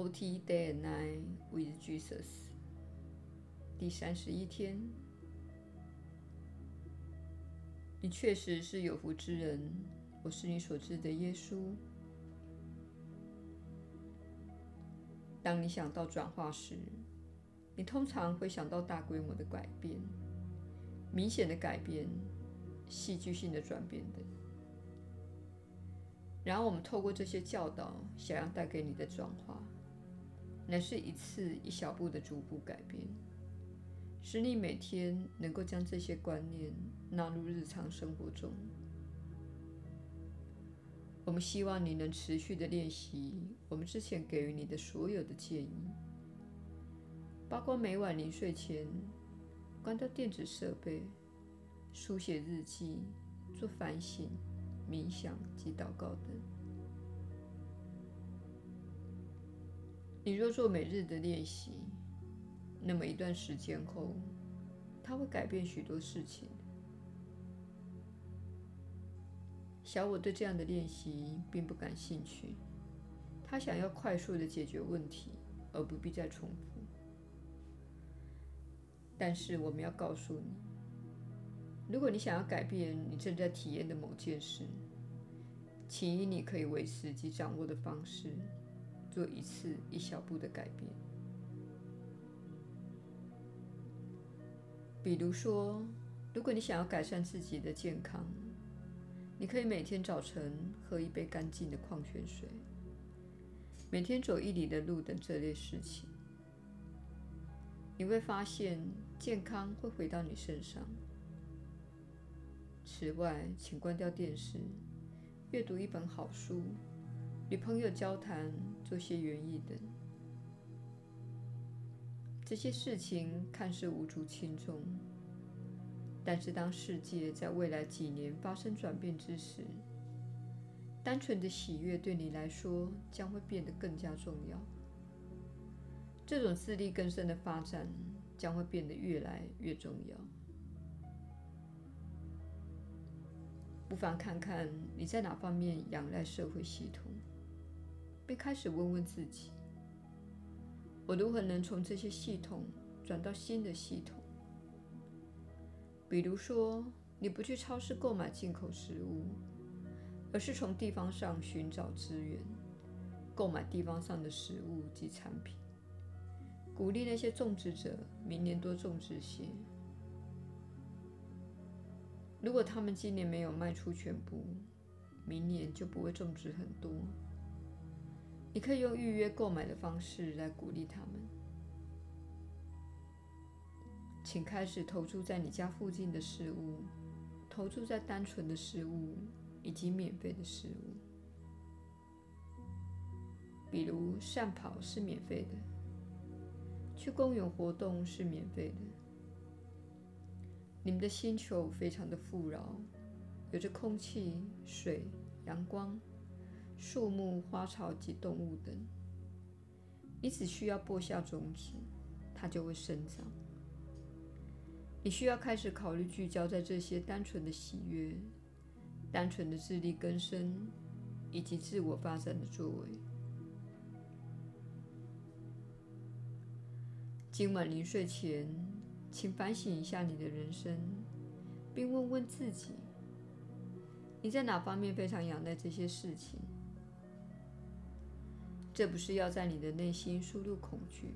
Forty Day and Night with Jesus，第三十一天。你确实是有福之人，我是你所知的耶稣。当你想到转化时，你通常会想到大规模的改变、明显的改变、戏剧性的转变等。然后，我们透过这些教导，想要带给你的转化，乃是一次一小步的逐步改变，使你每天能够将这些观念纳入日常生活中。我们希望你能持续地练习我们之前给予你的所有的建议，包括每晚临睡前关掉电子设备、书写日记、做反省。冥想及祷告等。你若做每日的练习，那么一段时间后，它会改变许多事情。小我对这样的练习并不感兴趣，他想要快速的解决问题，而不必再重复。但是我们要告诉你。如果你想要改变你正在体验的某件事，请以你可以维持及掌握的方式，做一次一小步的改变。比如说，如果你想要改善自己的健康，你可以每天早晨喝一杯干净的矿泉水，每天走一里的路等这类事情。你会发现健康会回到你身上。此外，请关掉电视，阅读一本好书，与朋友交谈，做些园艺等。这些事情看似无足轻重，但是当世界在未来几年发生转变之时，单纯的喜悦对你来说将会变得更加重要。这种自力更生的发展将会变得越来越重要。不妨看看你在哪方面仰赖社会系统，便开始问问自己：我如何能从这些系统转到新的系统？比如说，你不去超市购买进口食物，而是从地方上寻找资源，购买地方上的食物及产品，鼓励那些种植者明年多种植些。如果他们今年没有卖出全部，明年就不会种植很多。你可以用预约购买的方式来鼓励他们。请开始投注在你家附近的事物，投注在单纯的事物以及免费的事物。比如善跑是免费的，去公园活动是免费的。你们的星球非常的富饶，有着空气、水、阳光、树木、花草及动物等。你只需要播下种子，它就会生长。你需要开始考虑聚焦在这些单纯的喜悦、单纯的自力更生以及自我发展的作为。今晚临睡前。请反省一下你的人生，并问问自己：你在哪方面非常仰赖这些事情？这不是要在你的内心输入恐惧，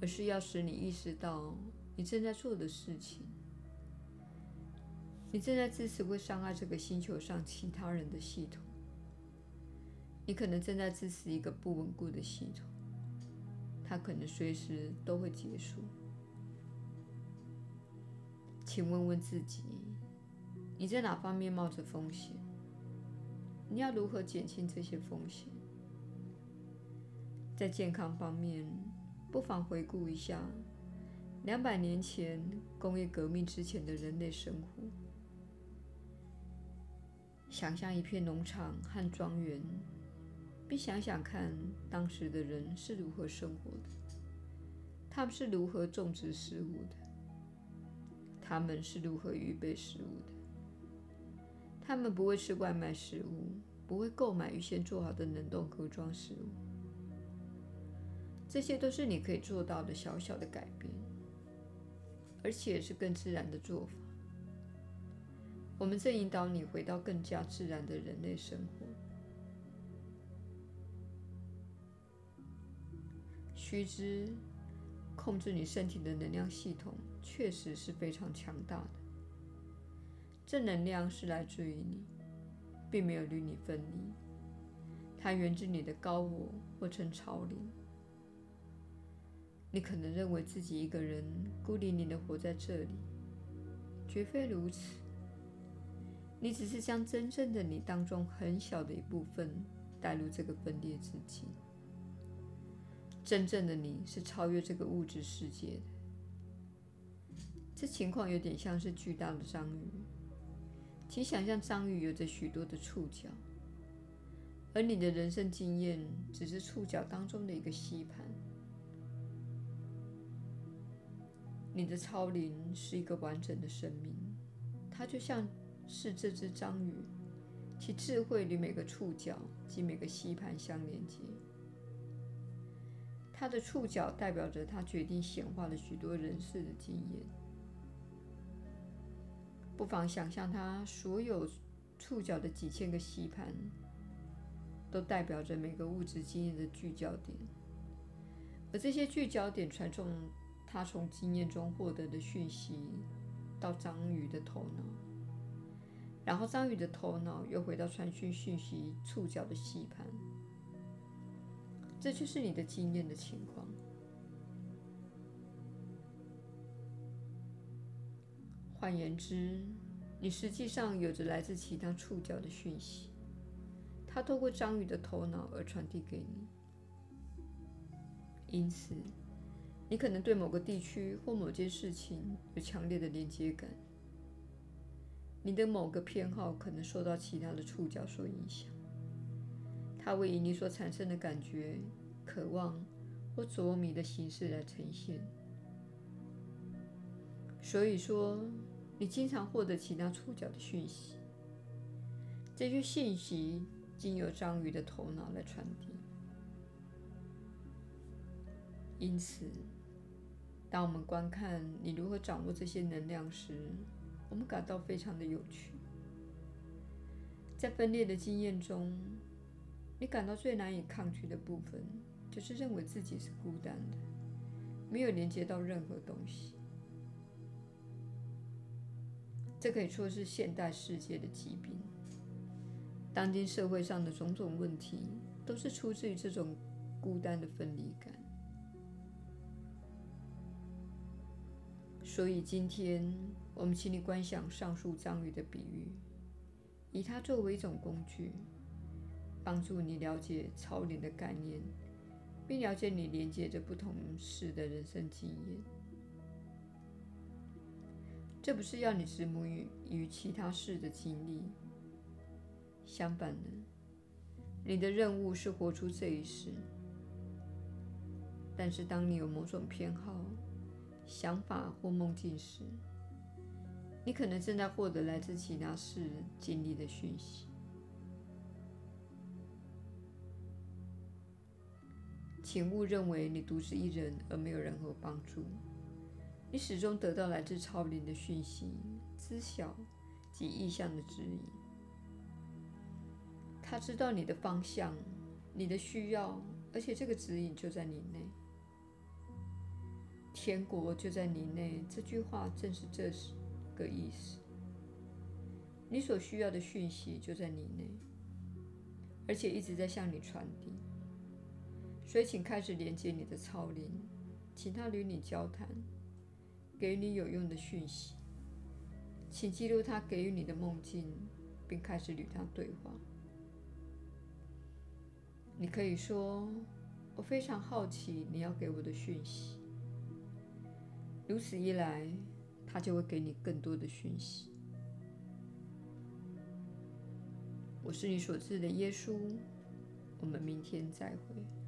而是要使你意识到你正在做的事情。你正在支持会伤害这个星球上其他人的系统。你可能正在支持一个不稳固的系统，它可能随时都会结束。请问问自己，你在哪方面冒着风险？你要如何减轻这些风险？在健康方面，不妨回顾一下两百年前工业革命之前的人类生活。想象一片农场和庄园，并想想看当时的人是如何生活的，他们是如何种植食物的。他们是如何预备食物的？他们不会吃外卖食物，不会购买预先做好的冷冻盒装食物。这些都是你可以做到的小小的改变，而且是更自然的做法。我们正引导你回到更加自然的人类生活。须知，控制你身体的能量系统确实是非常强大的。正能量是来自于你，并没有与你分离。它源自你的高我，或称超灵。你可能认为自己一个人孤零零的活在这里，绝非如此。你只是将真正的你当中很小的一部分带入这个分裂之境。真正的你是超越这个物质世界的。这情况有点像是巨大的章鱼，请想象章鱼有着许多的触角，而你的人生经验只是触角当中的一个吸盘。你的超灵是一个完整的生命，它就像是这只章鱼，其智慧与每个触角及每个吸盘相连接。它的触角代表着它决定显化了许多人世的经验。不妨想象它所有触角的几千个吸盘，都代表着每个物质经验的聚焦点，而这些聚焦点传送。他从经验中获得的讯息到章鱼的头脑，然后章鱼的头脑又回到传讯讯息触角的吸盘，这就是你的经验的情况。换言之，你实际上有着来自其他触角的讯息，它透过章鱼的头脑而传递给你，因此。你可能对某个地区或某件事情有强烈的连接感。你的某个偏好可能受到其他的触角所影响，它会以你所产生的感觉、渴望或着迷的形式来呈现。所以说，你经常获得其他触角的讯息，这些信息经由章鱼的头脑来传递。因此。当我们观看你如何掌握这些能量时，我们感到非常的有趣。在分裂的经验中，你感到最难以抗拒的部分，就是认为自己是孤单的，没有连接到任何东西。这可以说是现代世界的疾病。当今社会上的种种问题，都是出自于这种孤单的分离感。所以今天，我们请你观想上述章鱼的比喻，以它作为一种工具，帮助你了解超灵的概念，并了解你连接着不同事的人生经验。这不是要你执迷于其他事的经历，相反的，你的任务是活出这一世。但是，当你有某种偏好，想法或梦境时，你可能正在获得来自其他世人经历的讯息。请勿认为你独自一人而没有任何帮助。你始终得到来自超灵的讯息、知晓及意向的指引。他知道你的方向、你的需要，而且这个指引就在你内。天国就在你内，这句话正是这是个意思。你所需要的讯息就在你内，而且一直在向你传递。所以，请开始连接你的超灵，请他与你交谈，给予你有用的讯息。请记录他给予你的梦境，并开始与他对话。你可以说：“我非常好奇你要给我的讯息。”如此一来，他就会给你更多的讯息。我是你所知的耶稣，我们明天再会。